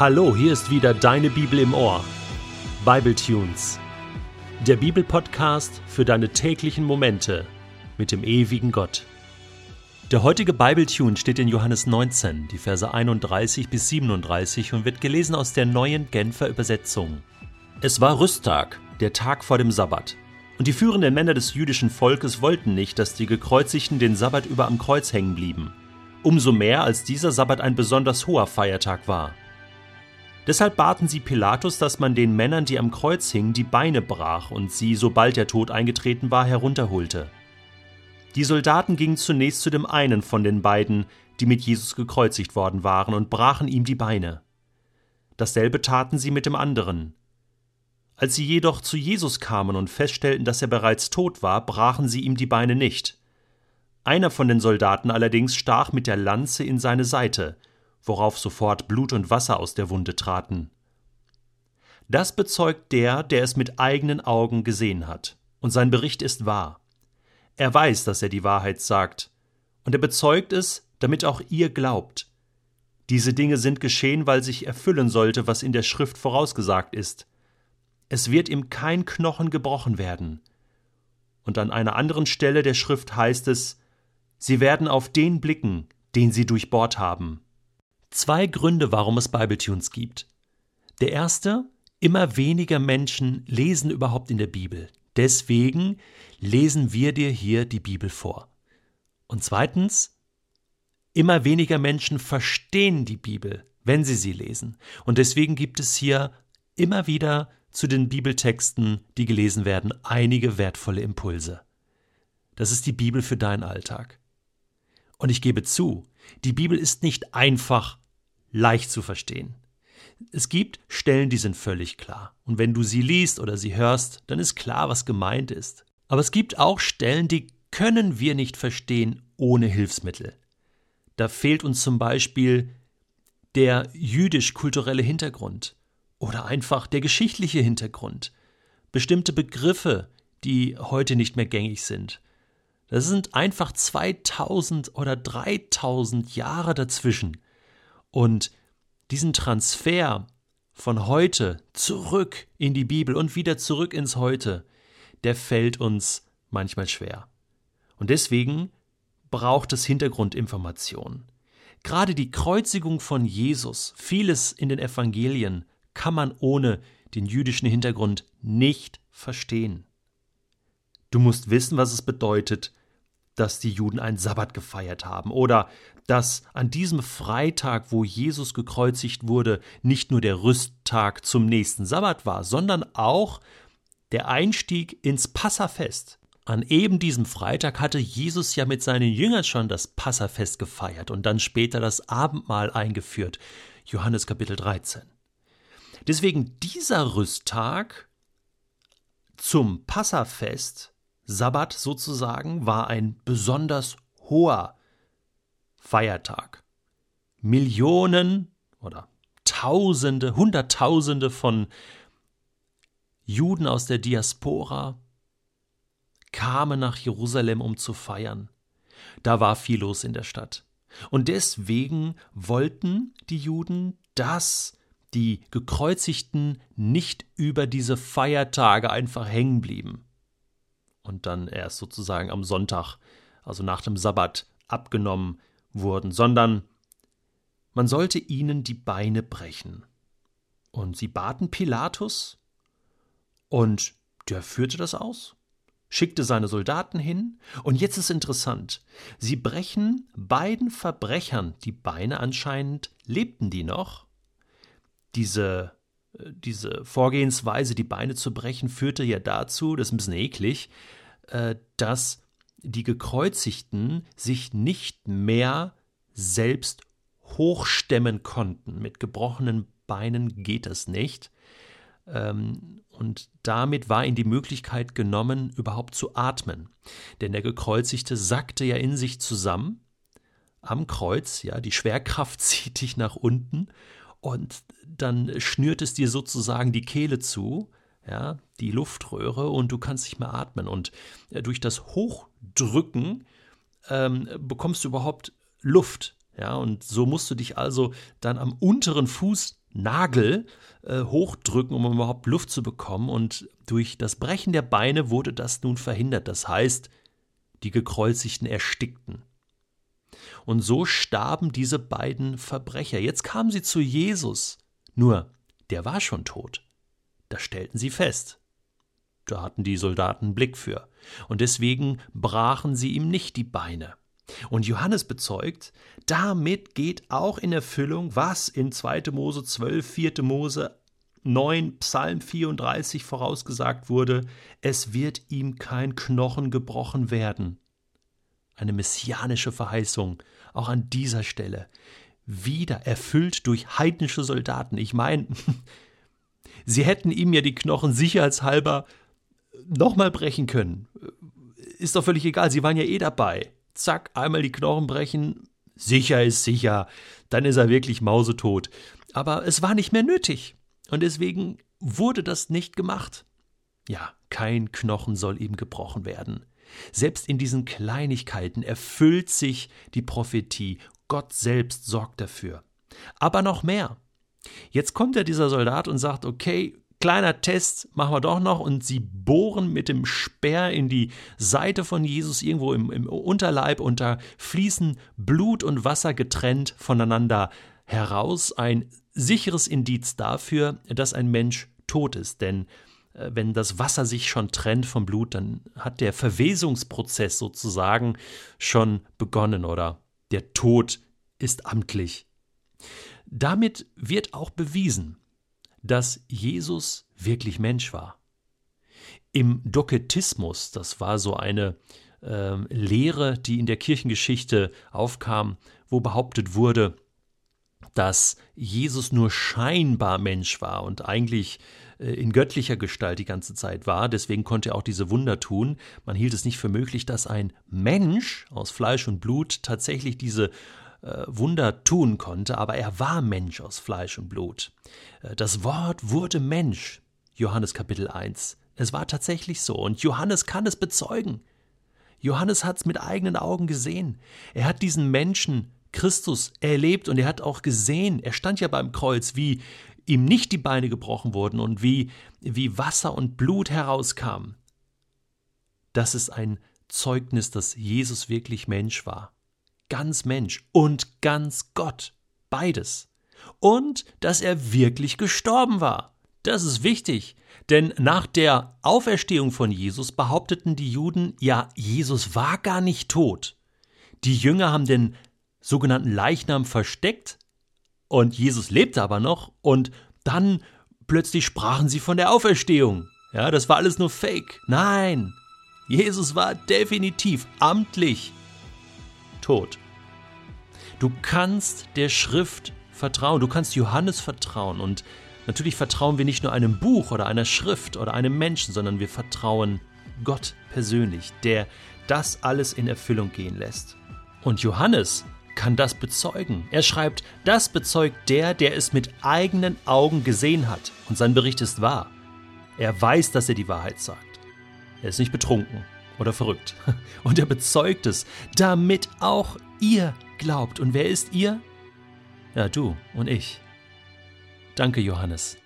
Hallo, hier ist wieder deine Bibel im Ohr. Bible Tunes. Der Bibelpodcast für deine täglichen Momente mit dem ewigen Gott. Der heutige Bible Tune steht in Johannes 19, die Verse 31 bis 37 und wird gelesen aus der neuen Genfer Übersetzung. Es war Rüsttag, der Tag vor dem Sabbat. Und die führenden Männer des jüdischen Volkes wollten nicht, dass die Gekreuzigten den Sabbat über am Kreuz hängen blieben. Umso mehr, als dieser Sabbat ein besonders hoher Feiertag war. Deshalb baten sie Pilatus, dass man den Männern, die am Kreuz hingen, die Beine brach und sie, sobald der Tod eingetreten war, herunterholte. Die Soldaten gingen zunächst zu dem einen von den beiden, die mit Jesus gekreuzigt worden waren, und brachen ihm die Beine. Dasselbe taten sie mit dem anderen. Als sie jedoch zu Jesus kamen und feststellten, dass er bereits tot war, brachen sie ihm die Beine nicht. Einer von den Soldaten allerdings stach mit der Lanze in seine Seite, worauf sofort Blut und Wasser aus der Wunde traten. Das bezeugt der, der es mit eigenen Augen gesehen hat, und sein Bericht ist wahr. Er weiß, dass er die Wahrheit sagt, und er bezeugt es, damit auch ihr glaubt. Diese Dinge sind geschehen, weil sich erfüllen sollte, was in der Schrift vorausgesagt ist. Es wird ihm kein Knochen gebrochen werden. Und an einer anderen Stelle der Schrift heißt es, Sie werden auf den blicken, den sie durchbohrt haben. Zwei Gründe, warum es Bibletunes gibt. Der erste, immer weniger Menschen lesen überhaupt in der Bibel. Deswegen lesen wir dir hier die Bibel vor. Und zweitens, immer weniger Menschen verstehen die Bibel, wenn sie sie lesen. Und deswegen gibt es hier immer wieder zu den Bibeltexten, die gelesen werden, einige wertvolle Impulse. Das ist die Bibel für deinen Alltag. Und ich gebe zu, die Bibel ist nicht einfach leicht zu verstehen. Es gibt Stellen, die sind völlig klar. Und wenn du sie liest oder sie hörst, dann ist klar, was gemeint ist. Aber es gibt auch Stellen, die können wir nicht verstehen ohne Hilfsmittel. Da fehlt uns zum Beispiel der jüdisch-kulturelle Hintergrund oder einfach der geschichtliche Hintergrund. Bestimmte Begriffe, die heute nicht mehr gängig sind. Das sind einfach 2000 oder 3000 Jahre dazwischen. Und diesen Transfer von heute zurück in die Bibel und wieder zurück ins Heute, der fällt uns manchmal schwer. Und deswegen braucht es Hintergrundinformationen. Gerade die Kreuzigung von Jesus, vieles in den Evangelien, kann man ohne den jüdischen Hintergrund nicht verstehen. Du musst wissen, was es bedeutet, dass die Juden einen Sabbat gefeiert haben oder dass an diesem Freitag, wo Jesus gekreuzigt wurde, nicht nur der Rüsttag zum nächsten Sabbat war, sondern auch der Einstieg ins Passafest. An eben diesem Freitag hatte Jesus ja mit seinen Jüngern schon das Passafest gefeiert und dann später das Abendmahl eingeführt. Johannes Kapitel 13. Deswegen dieser Rüsttag zum Passafest Sabbat sozusagen war ein besonders hoher Feiertag. Millionen oder Tausende, Hunderttausende von Juden aus der Diaspora kamen nach Jerusalem, um zu feiern. Da war viel los in der Stadt. Und deswegen wollten die Juden, dass die Gekreuzigten nicht über diese Feiertage einfach hängen blieben und dann erst sozusagen am Sonntag, also nach dem Sabbat, abgenommen wurden, sondern man sollte ihnen die Beine brechen. Und sie baten Pilatus, und der führte das aus, schickte seine Soldaten hin, und jetzt ist interessant, sie brechen beiden Verbrechern die Beine anscheinend, lebten die noch. Diese diese Vorgehensweise, die Beine zu brechen, führte ja dazu, das ist ein bisschen eklig, äh, dass die Gekreuzigten sich nicht mehr selbst hochstemmen konnten. Mit gebrochenen Beinen geht das nicht. Ähm, und damit war ihnen die Möglichkeit genommen, überhaupt zu atmen. Denn der Gekreuzigte sackte ja in sich zusammen am Kreuz, ja, die Schwerkraft zieht dich nach unten und dann schnürt es dir sozusagen die Kehle zu, ja, die Luftröhre und du kannst nicht mehr atmen. Und äh, durch das Hochdrücken ähm, bekommst du überhaupt Luft Ja, und so musst du dich also dann am unteren Fußnagel äh, hochdrücken, um überhaupt Luft zu bekommen. Und durch das Brechen der Beine wurde das nun verhindert. Das heißt, die Gekreuzigten erstickten. Und so starben diese beiden Verbrecher. Jetzt kamen sie zu Jesus. Nur, der war schon tot. Das stellten sie fest. Da hatten die Soldaten einen Blick für. Und deswegen brachen sie ihm nicht die Beine. Und Johannes bezeugt, damit geht auch in Erfüllung, was in 2. Mose 12, 4. Mose 9, Psalm 34 vorausgesagt wurde, es wird ihm kein Knochen gebrochen werden. Eine messianische Verheißung, auch an dieser Stelle. Wieder erfüllt durch heidnische Soldaten. Ich meine, sie hätten ihm ja die Knochen sicherheitshalber nochmal brechen können. Ist doch völlig egal, sie waren ja eh dabei. Zack, einmal die Knochen brechen, sicher ist sicher, dann ist er wirklich mausetot. Aber es war nicht mehr nötig. Und deswegen wurde das nicht gemacht. Ja, kein Knochen soll ihm gebrochen werden. Selbst in diesen Kleinigkeiten erfüllt sich die Prophetie. Gott selbst sorgt dafür. Aber noch mehr. Jetzt kommt ja dieser Soldat und sagt, okay, kleiner Test machen wir doch noch und sie bohren mit dem Speer in die Seite von Jesus irgendwo im, im Unterleib und da fließen Blut und Wasser getrennt voneinander heraus. Ein sicheres Indiz dafür, dass ein Mensch tot ist, denn äh, wenn das Wasser sich schon trennt vom Blut, dann hat der Verwesungsprozess sozusagen schon begonnen oder der Tod ist amtlich. Damit wird auch bewiesen, dass Jesus wirklich Mensch war. Im Doketismus, das war so eine äh, Lehre, die in der Kirchengeschichte aufkam, wo behauptet wurde, dass Jesus nur scheinbar Mensch war und eigentlich äh, in göttlicher Gestalt die ganze Zeit war. Deswegen konnte er auch diese Wunder tun. Man hielt es nicht für möglich, dass ein Mensch aus Fleisch und Blut tatsächlich diese äh, Wunder tun konnte, aber er war Mensch aus Fleisch und Blut. Äh, das Wort wurde Mensch, Johannes Kapitel 1. Es war tatsächlich so und Johannes kann es bezeugen. Johannes hat es mit eigenen Augen gesehen. Er hat diesen Menschen Christus erlebt und er hat auch gesehen, er stand ja beim Kreuz, wie ihm nicht die Beine gebrochen wurden und wie, wie Wasser und Blut herauskamen. Das ist ein Zeugnis, dass Jesus wirklich Mensch war ganz Mensch und ganz Gott. Beides. Und dass er wirklich gestorben war. Das ist wichtig, denn nach der Auferstehung von Jesus behaupteten die Juden, ja, Jesus war gar nicht tot. Die Jünger haben den sogenannten Leichnam versteckt und Jesus lebte aber noch und dann plötzlich sprachen sie von der Auferstehung. Ja, das war alles nur Fake. Nein, Jesus war definitiv amtlich tot. Du kannst der Schrift vertrauen, du kannst Johannes vertrauen und natürlich vertrauen wir nicht nur einem Buch oder einer Schrift oder einem Menschen, sondern wir vertrauen Gott persönlich, der das alles in Erfüllung gehen lässt. Und Johannes kann das bezeugen. Er schreibt, das bezeugt der, der es mit eigenen Augen gesehen hat. Und sein Bericht ist wahr. Er weiß, dass er die Wahrheit sagt. Er ist nicht betrunken oder verrückt. Und er bezeugt es, damit auch ihr glaubt. Und wer ist ihr? Ja, du und ich. Danke, Johannes.